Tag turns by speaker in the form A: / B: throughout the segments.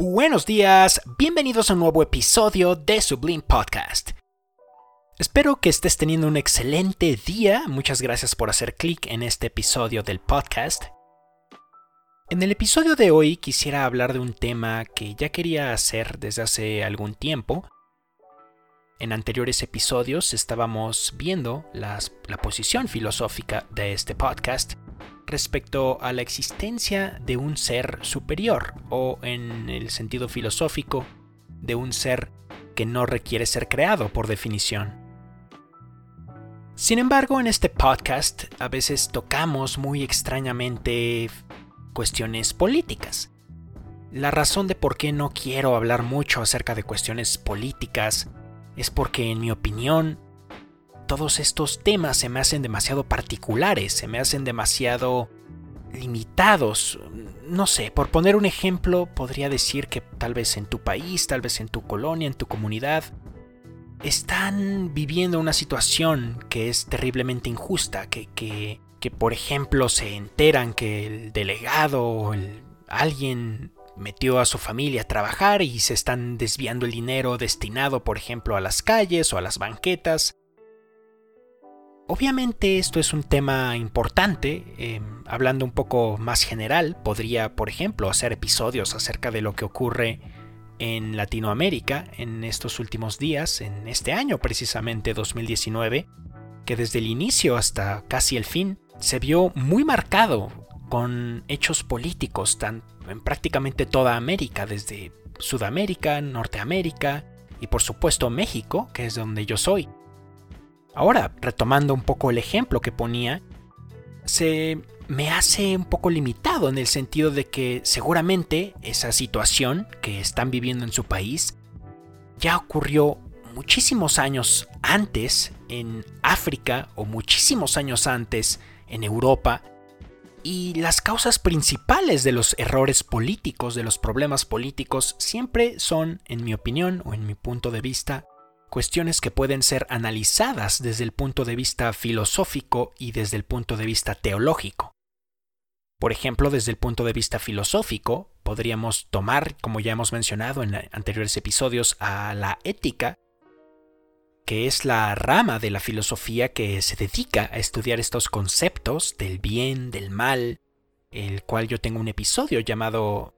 A: Buenos días, bienvenidos a un nuevo episodio de Sublime Podcast. Espero que estés teniendo un excelente día, muchas gracias por hacer clic en este episodio del podcast. En el episodio de hoy quisiera hablar de un tema que ya quería hacer desde hace algún tiempo. En anteriores episodios estábamos viendo la posición filosófica de este podcast respecto a la existencia de un ser superior o en el sentido filosófico de un ser que no requiere ser creado por definición. Sin embargo, en este podcast a veces tocamos muy extrañamente cuestiones políticas. La razón de por qué no quiero hablar mucho acerca de cuestiones políticas es porque, en mi opinión, todos estos temas se me hacen demasiado particulares, se me hacen demasiado limitados. No sé, por poner un ejemplo, podría decir que tal vez en tu país, tal vez en tu colonia, en tu comunidad, están viviendo una situación que es terriblemente injusta, que, que, que por ejemplo se enteran que el delegado o alguien metió a su familia a trabajar y se están desviando el dinero destinado, por ejemplo, a las calles o a las banquetas, Obviamente esto es un tema importante, em, hablando un poco más general, podría, por ejemplo, hacer episodios acerca de lo que ocurre en Latinoamérica en estos últimos días, en este año precisamente 2019, que desde el inicio hasta casi el fin se vio muy marcado con hechos políticos tan, en prácticamente toda América, desde Sudamérica, Norteamérica y por supuesto México, que es donde yo soy. Ahora, retomando un poco el ejemplo que ponía, se me hace un poco limitado en el sentido de que seguramente esa situación que están viviendo en su país ya ocurrió muchísimos años antes en África o muchísimos años antes en Europa y las causas principales de los errores políticos, de los problemas políticos, siempre son, en mi opinión o en mi punto de vista, cuestiones que pueden ser analizadas desde el punto de vista filosófico y desde el punto de vista teológico. Por ejemplo, desde el punto de vista filosófico, podríamos tomar, como ya hemos mencionado en anteriores episodios, a la ética, que es la rama de la filosofía que se dedica a estudiar estos conceptos del bien, del mal, el cual yo tengo un episodio llamado,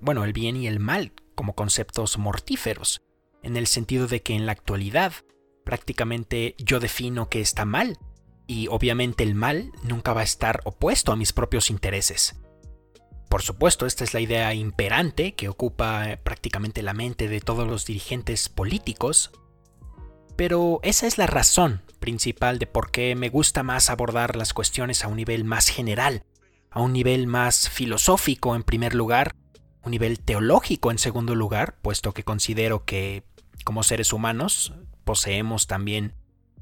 A: bueno, el bien y el mal como conceptos mortíferos en el sentido de que en la actualidad prácticamente yo defino que está mal, y obviamente el mal nunca va a estar opuesto a mis propios intereses. Por supuesto, esta es la idea imperante que ocupa eh, prácticamente la mente de todos los dirigentes políticos, pero esa es la razón principal de por qué me gusta más abordar las cuestiones a un nivel más general, a un nivel más filosófico en primer lugar, un nivel teológico en segundo lugar, puesto que considero que como seres humanos poseemos también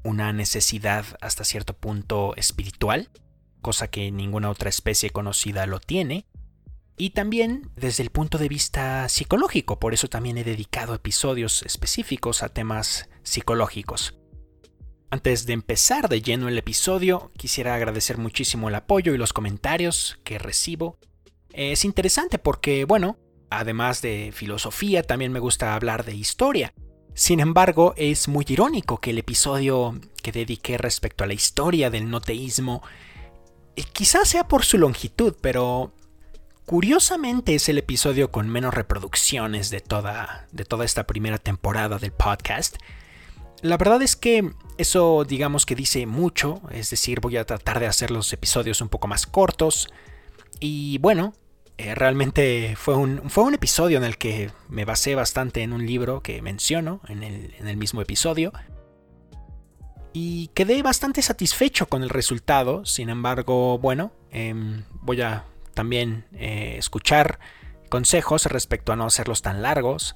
A: una necesidad hasta cierto punto espiritual, cosa que ninguna otra especie conocida lo tiene, y también desde el punto de vista psicológico, por eso también he dedicado episodios específicos a temas psicológicos. Antes de empezar de lleno el episodio, quisiera agradecer muchísimo el apoyo y los comentarios que recibo. Es interesante porque, bueno, además de filosofía, también me gusta hablar de historia. Sin embargo, es muy irónico que el episodio que dediqué respecto a la historia del noteísmo eh, quizás sea por su longitud, pero curiosamente es el episodio con menos reproducciones de toda, de toda esta primera temporada del podcast. La verdad es que eso digamos que dice mucho, es decir, voy a tratar de hacer los episodios un poco más cortos. Y bueno, eh, realmente fue un, fue un episodio en el que me basé bastante en un libro que menciono en el, mismo episodio. Y quedé bastante satisfecho con el resultado. Sin embargo, bueno, em, voy a también eh, escuchar consejos respecto a no hacerlos tan largos.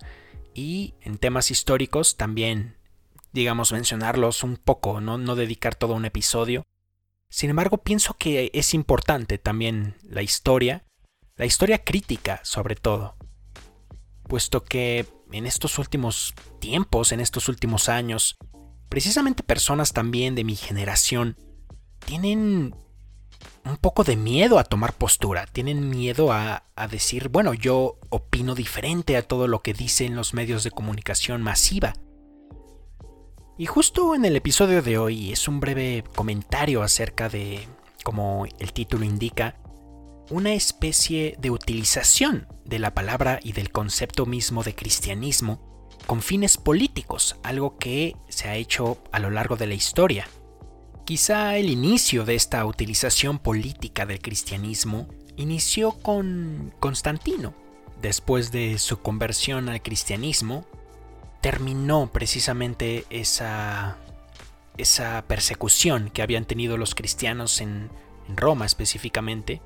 A: Y en temas históricos también, digamos, mencionarlos un poco, no, no dedicar todo un episodio. Sin embargo, pienso que es importante también la historia la historia crítica sobre todo, puesto que en estos últimos tiempos, en estos últimos años, precisamente personas también de mi generación tienen un poco de miedo a tomar postura, tienen miedo a, a, decir, bueno, yo opino diferente a todo lo que dicen los medios de comunicación masiva. Y justo en el episodio de hoy es un breve comentario acerca de, como el título indica, una especie de utilización de la palabra y del concepto mismo de cristianismo con fines políticos, algo que se ha hecho a lo largo de la historia. Quizá el inicio de esta utilización política del cristianismo inició con Constantino. Después de su conversión al cristianismo, terminó precisamente esa, esa persecución que habían tenido los cristianos en, en Roma específicamente.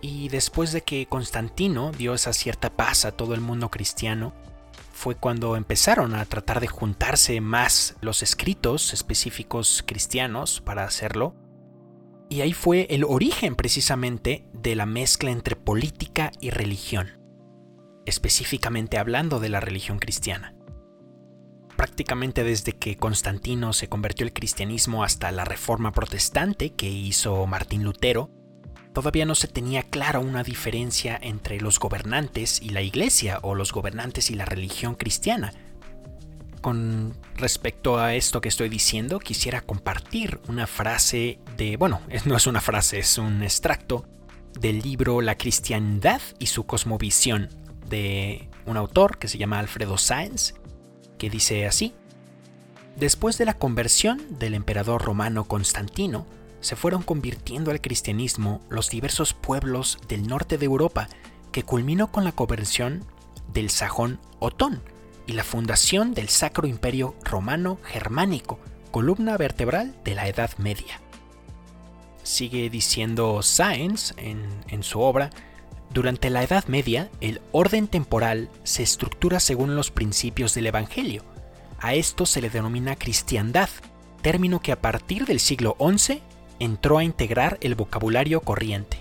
A: Y después de que Constantino dio esa cierta paz a todo el mundo cristiano, fue cuando empezaron a tratar de juntarse más los escritos específicos cristianos para hacerlo. Y ahí fue el origen precisamente de la mezcla entre política y religión, específicamente hablando de la religión cristiana. Prácticamente desde que Constantino se convirtió al cristianismo hasta la reforma protestante que hizo Martín Lutero, todavía no se tenía clara una diferencia entre los gobernantes y la iglesia o los gobernantes y la religión cristiana. Con respecto a esto que estoy diciendo, quisiera compartir una frase de, bueno, no es una frase, es un extracto del libro La cristiandad y su cosmovisión de un autor que se llama Alfredo Sáenz, que dice así, Después de la conversión del emperador romano Constantino, se fueron convirtiendo al cristianismo los diversos pueblos del norte de Europa, que culminó con la conversión del sajón Otón y la fundación del Sacro Imperio Romano Germánico, columna vertebral de la Edad Media. Sigue diciendo Sáenz en, su obra, durante la Edad Media, el orden temporal se estructura según los principios del Evangelio. A esto se le denomina cristiandad, término que a partir del siglo XI entró a integrar el vocabulario corriente.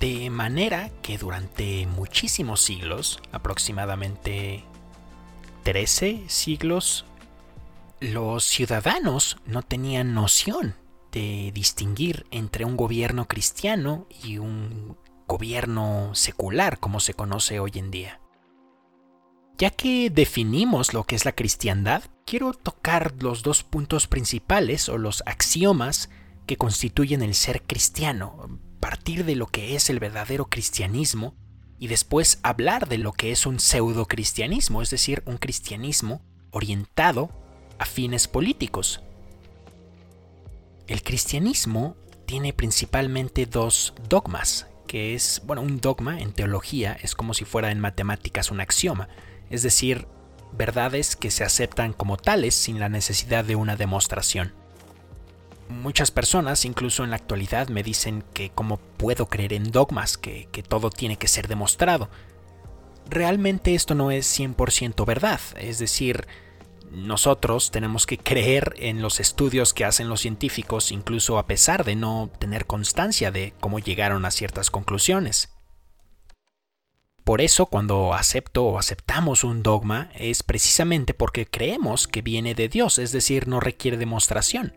A: De manera que durante muchísimos siglos, aproximadamente 13 siglos, los ciudadanos no tenían noción de distinguir entre un gobierno cristiano y un gobierno secular como se conoce hoy en día. Ya que definimos lo que es la cristiandad, quiero tocar los dos puntos principales o los axiomas que constituyen el ser cristiano, partir de lo que es el verdadero cristianismo y después hablar de lo que es un pseudo cristianismo, es decir, un cristianismo orientado a fines políticos. El cristianismo tiene principalmente dos dogmas, que es, bueno, un dogma en teología es como si fuera en matemáticas un axioma, es decir, verdades que se aceptan como tales sin la necesidad de una demostración. Muchas personas, incluso en la actualidad, me dicen que cómo puedo creer en dogmas, que, que todo tiene que ser demostrado. Realmente esto no es 100% verdad, es decir, nosotros tenemos que creer en los estudios que hacen los científicos, incluso a pesar de no tener constancia de cómo llegaron a ciertas conclusiones. Por eso cuando acepto o aceptamos un dogma es precisamente porque creemos que viene de Dios, es decir, no requiere demostración.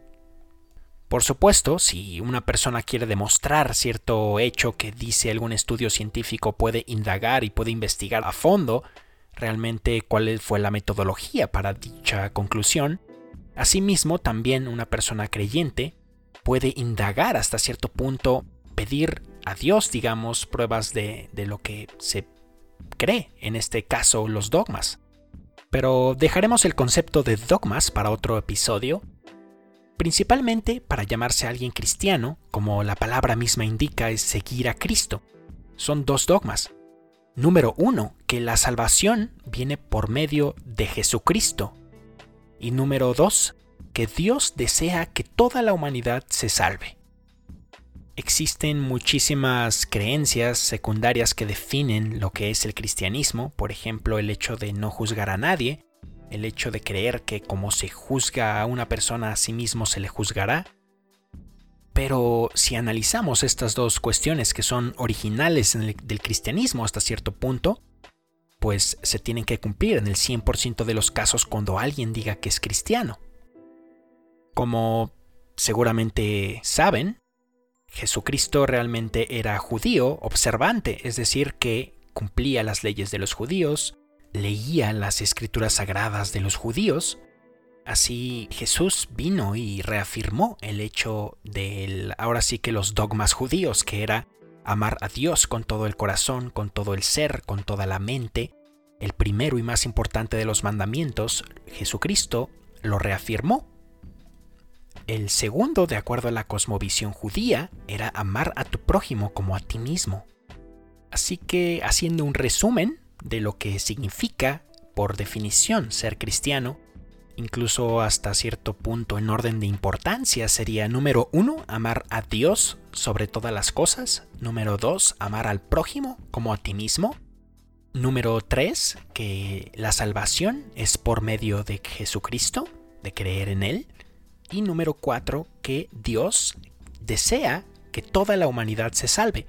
A: Por supuesto, si una persona quiere demostrar cierto hecho que dice algún estudio científico, puede indagar y puede investigar a fondo realmente cuál fue la metodología para dicha conclusión. Asimismo, también una persona creyente puede indagar hasta cierto punto, pedir a Dios, digamos, pruebas de, de lo que se cree, en este caso los dogmas. Pero dejaremos el concepto de dogmas para otro episodio, principalmente para llamarse a alguien cristiano, como la palabra misma indica es seguir a Cristo. Son dos dogmas. Número uno, que la salvación viene por medio de Jesucristo. Y número dos, que Dios desea que toda la humanidad se salve. Existen muchísimas creencias secundarias que definen lo que es el cristianismo, por ejemplo el hecho de no juzgar a nadie, el hecho de creer que como se juzga a una persona a sí mismo se le juzgará. Pero si analizamos estas dos cuestiones que son originales del cristianismo hasta cierto punto, pues se tienen que cumplir en el 100% de los casos cuando alguien diga que es cristiano. Como seguramente saben, Jesucristo realmente era judío observante, es decir, que cumplía las leyes de los judíos, leía las escrituras sagradas de los judíos. Así Jesús vino y reafirmó el hecho de ahora sí que los dogmas judíos, que era amar a Dios con todo el corazón, con todo el ser, con toda la mente. El primero y más importante de los mandamientos, Jesucristo lo reafirmó. El segundo, de acuerdo a la cosmovisión judía, era amar a tu prójimo como a ti mismo. Así que, haciendo un resumen de lo que significa, por definición, ser cristiano, incluso hasta cierto punto en orden de importancia, sería número uno, amar a Dios sobre todas las cosas. Número dos, amar al prójimo como a ti mismo. Número tres, que la salvación es por medio de Jesucristo, de creer en Él. Y número cuatro, que Dios desea que toda la humanidad se salve.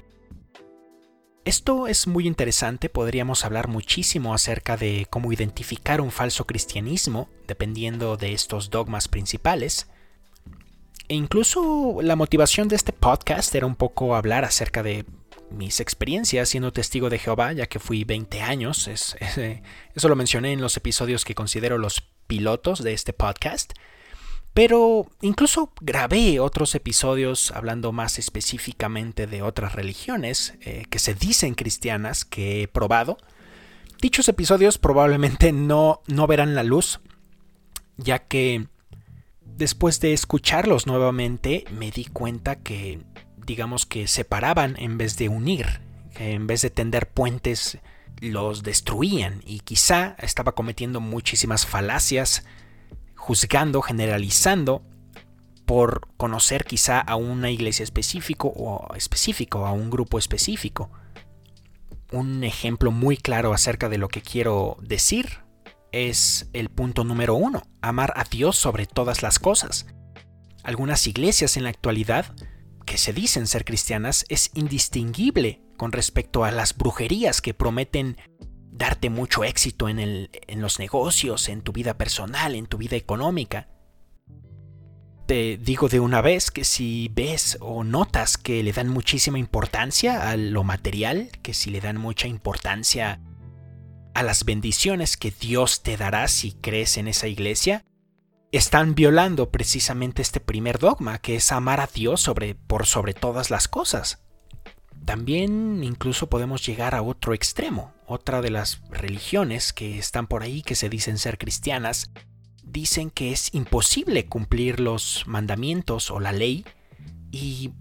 A: Esto es muy interesante, podríamos hablar muchísimo acerca de cómo identificar un falso cristianismo dependiendo de estos dogmas principales. E incluso la motivación de este podcast era un poco hablar acerca de mis experiencias siendo testigo de Jehová, ya que fui 20 años. eso lo mencioné en los episodios que considero los pilotos de este podcast. Pero incluso grabé otros episodios hablando más específicamente de otras religiones eh, que se dicen cristianas que he probado. Dichos episodios probablemente no, no verán la luz, ya que después de escucharlos nuevamente me di cuenta que digamos que separaban en vez de unir, en vez de tender puentes los destruían y quizá estaba cometiendo muchísimas falacias juzgando, generalizando por conocer quizá a una iglesia específico o específico, a un grupo específico. Un ejemplo muy claro acerca de lo que quiero decir es el punto número uno, amar a Dios sobre todas las cosas. Algunas iglesias en la actualidad, que se dicen ser cristianas, es indistinguible con respecto a las brujerías que prometen darte mucho éxito en, el, en los negocios, en tu vida personal, en tu vida económica. Te digo de una vez que si ves o notas que le dan muchísima importancia a lo material, que si le dan mucha importancia a las bendiciones que Dios te dará si crees en esa iglesia, están violando precisamente este primer dogma, que es amar a Dios sobre, por sobre todas las cosas. También incluso podemos llegar a otro extremo. Otra de las religiones que están por ahí, que se dicen ser cristianas, dicen que es imposible cumplir los mandamientos o la ley y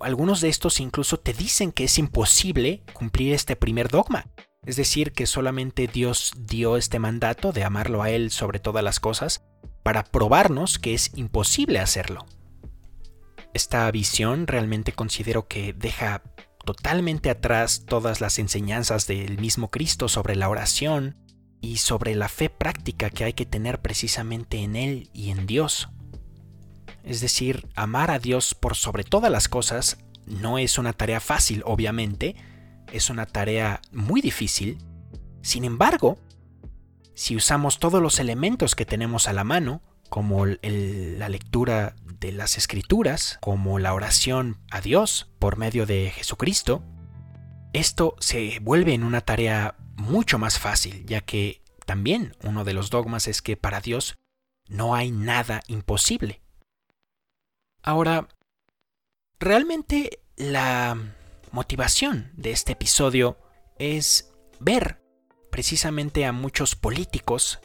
A: algunos de estos incluso te dicen que es imposible cumplir este primer dogma. Es decir, que solamente Dios dio este mandato de amarlo a Él sobre todas las cosas para probarnos que es imposible hacerlo. Esta visión realmente considero que deja totalmente atrás todas las enseñanzas del mismo Cristo sobre la oración y sobre la fe práctica que hay que tener precisamente en Él y en Dios. Es decir, amar a Dios por sobre todas las cosas no es una tarea fácil, obviamente, es una tarea muy difícil. Sin embargo, si usamos todos los elementos que tenemos a la mano, como la lectura de las escrituras, como la oración a Dios por medio de Jesucristo, esto se vuelve en una tarea mucho más fácil, ya que también uno de los dogmas es que para Dios no hay nada imposible. Ahora, realmente la motivación de este episodio es ver precisamente a muchos políticos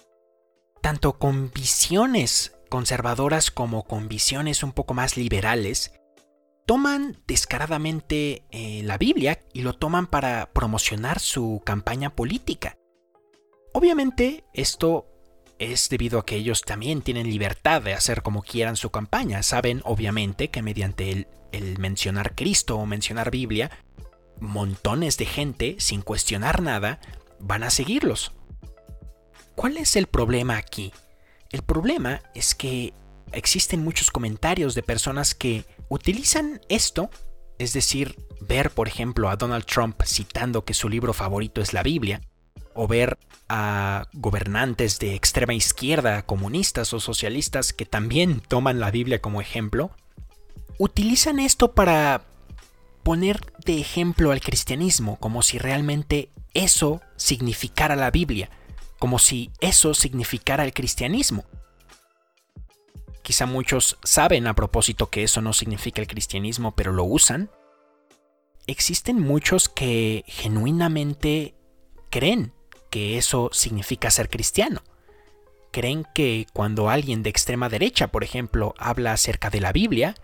A: tanto con visiones conservadoras como con visiones un poco más liberales, toman descaradamente eh, la Biblia y lo toman para promocionar su campaña política. Obviamente esto es debido a que ellos también tienen libertad de hacer como quieran su campaña. Saben obviamente que mediante el, el mencionar Cristo o mencionar Biblia, montones de gente, sin cuestionar nada, van a seguirlos. ¿Cuál es el problema aquí? El problema es que existen muchos comentarios de personas que utilizan esto, es decir, ver por ejemplo a Donald Trump citando que su libro favorito es la Biblia, o ver a gobernantes de extrema izquierda, comunistas o socialistas que también toman la Biblia como ejemplo, utilizan esto para poner de ejemplo al cristianismo, como si realmente eso significara la Biblia, como si eso significara el cristianismo. Quizá muchos saben a propósito que eso no significa el cristianismo, pero lo usan. Existen muchos que genuinamente creen que eso significa ser cristiano. Creen que cuando alguien de extrema derecha, por ejemplo, habla acerca de la Biblia,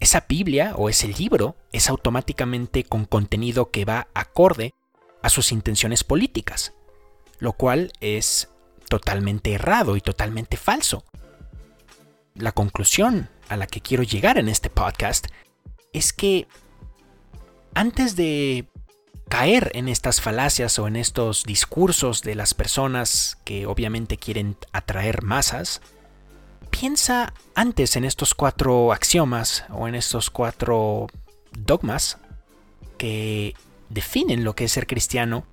A: esa Biblia o ese libro es automáticamente con contenido que va acorde a sus intenciones políticas, lo cual es totalmente errado y totalmente falso. La conclusión a la que quiero llegar en este podcast es que antes de caer en estas falacias o en estos discursos de las personas que obviamente quieren atraer masas, piensa antes en estos cuatro axiomas o en estos cuatro dogmas que definen lo que es ser cristiano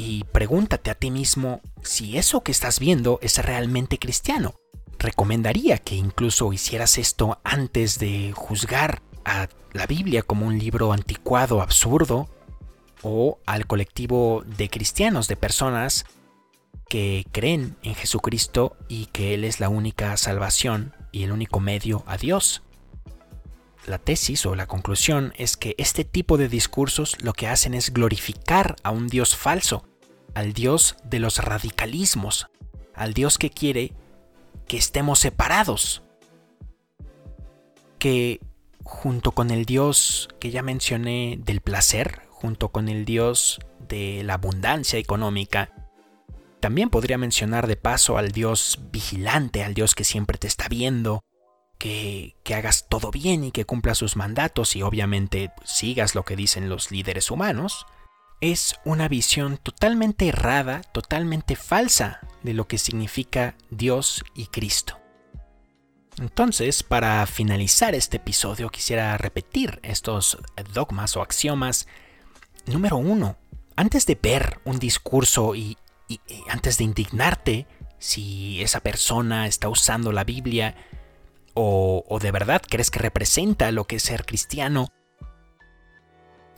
A: y pregúntate a ti mismo si eso que estás viendo es realmente cristiano recomendaría que incluso hicieras esto antes de juzgar a la Biblia como un libro anticuado, absurdo, o al colectivo de cristianos, de personas que creen en Jesucristo y que Él es la única salvación y el único medio a Dios. La tesis o la conclusión es que este tipo de discursos lo que hacen es glorificar a un Dios falso, al Dios de los radicalismos, al Dios que quiere que estemos separados. Que junto con el Dios que ya mencioné del placer, junto con el Dios de la abundancia económica, también podría mencionar de paso al Dios vigilante, al Dios que siempre te está viendo, que, que, hagas todo bien y que cumpla sus mandatos y obviamente sigas lo que dicen los líderes humanos, es una visión totalmente errada, totalmente falsa de lo que significa Dios y Cristo. Entonces, para finalizar este episodio, quisiera repetir estos dogmas o axiomas. Número uno, antes de ver un discurso y, antes de indignarte si esa persona está usando la Biblia o, de verdad crees que representa lo que es ser cristiano,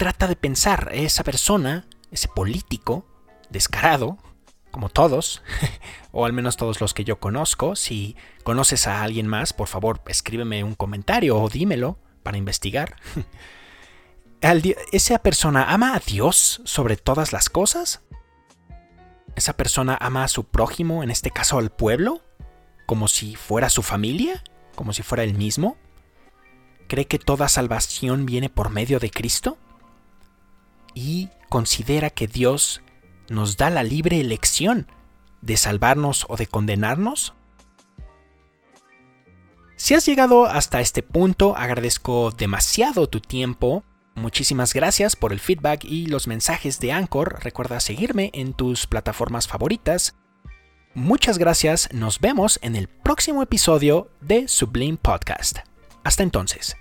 A: trata de pensar, esa persona, ese político descarado, como todos, o al menos todos los que yo conozco, si conoces a alguien más, por favor escríbeme un comentario o dímelo para investigar. ¿Esa persona ama a Dios sobre todas las cosas? ¿Esa persona ama a su prójimo, en este caso al pueblo, como si fuera su familia, como si fuera él mismo? ¿Cree que toda salvación viene por medio de Cristo? ¿Y considera que Dios nos da la libre elección de salvarnos o de condenarnos? Si has llegado hasta este punto, agradezco demasiado tu tiempo. Muchísimas gracias por el feedback y los mensajes de Anchor. Recuerda seguirme en tus plataformas favoritas. Muchas gracias, nos vemos en el próximo episodio de Sublime Podcast. Hasta entonces.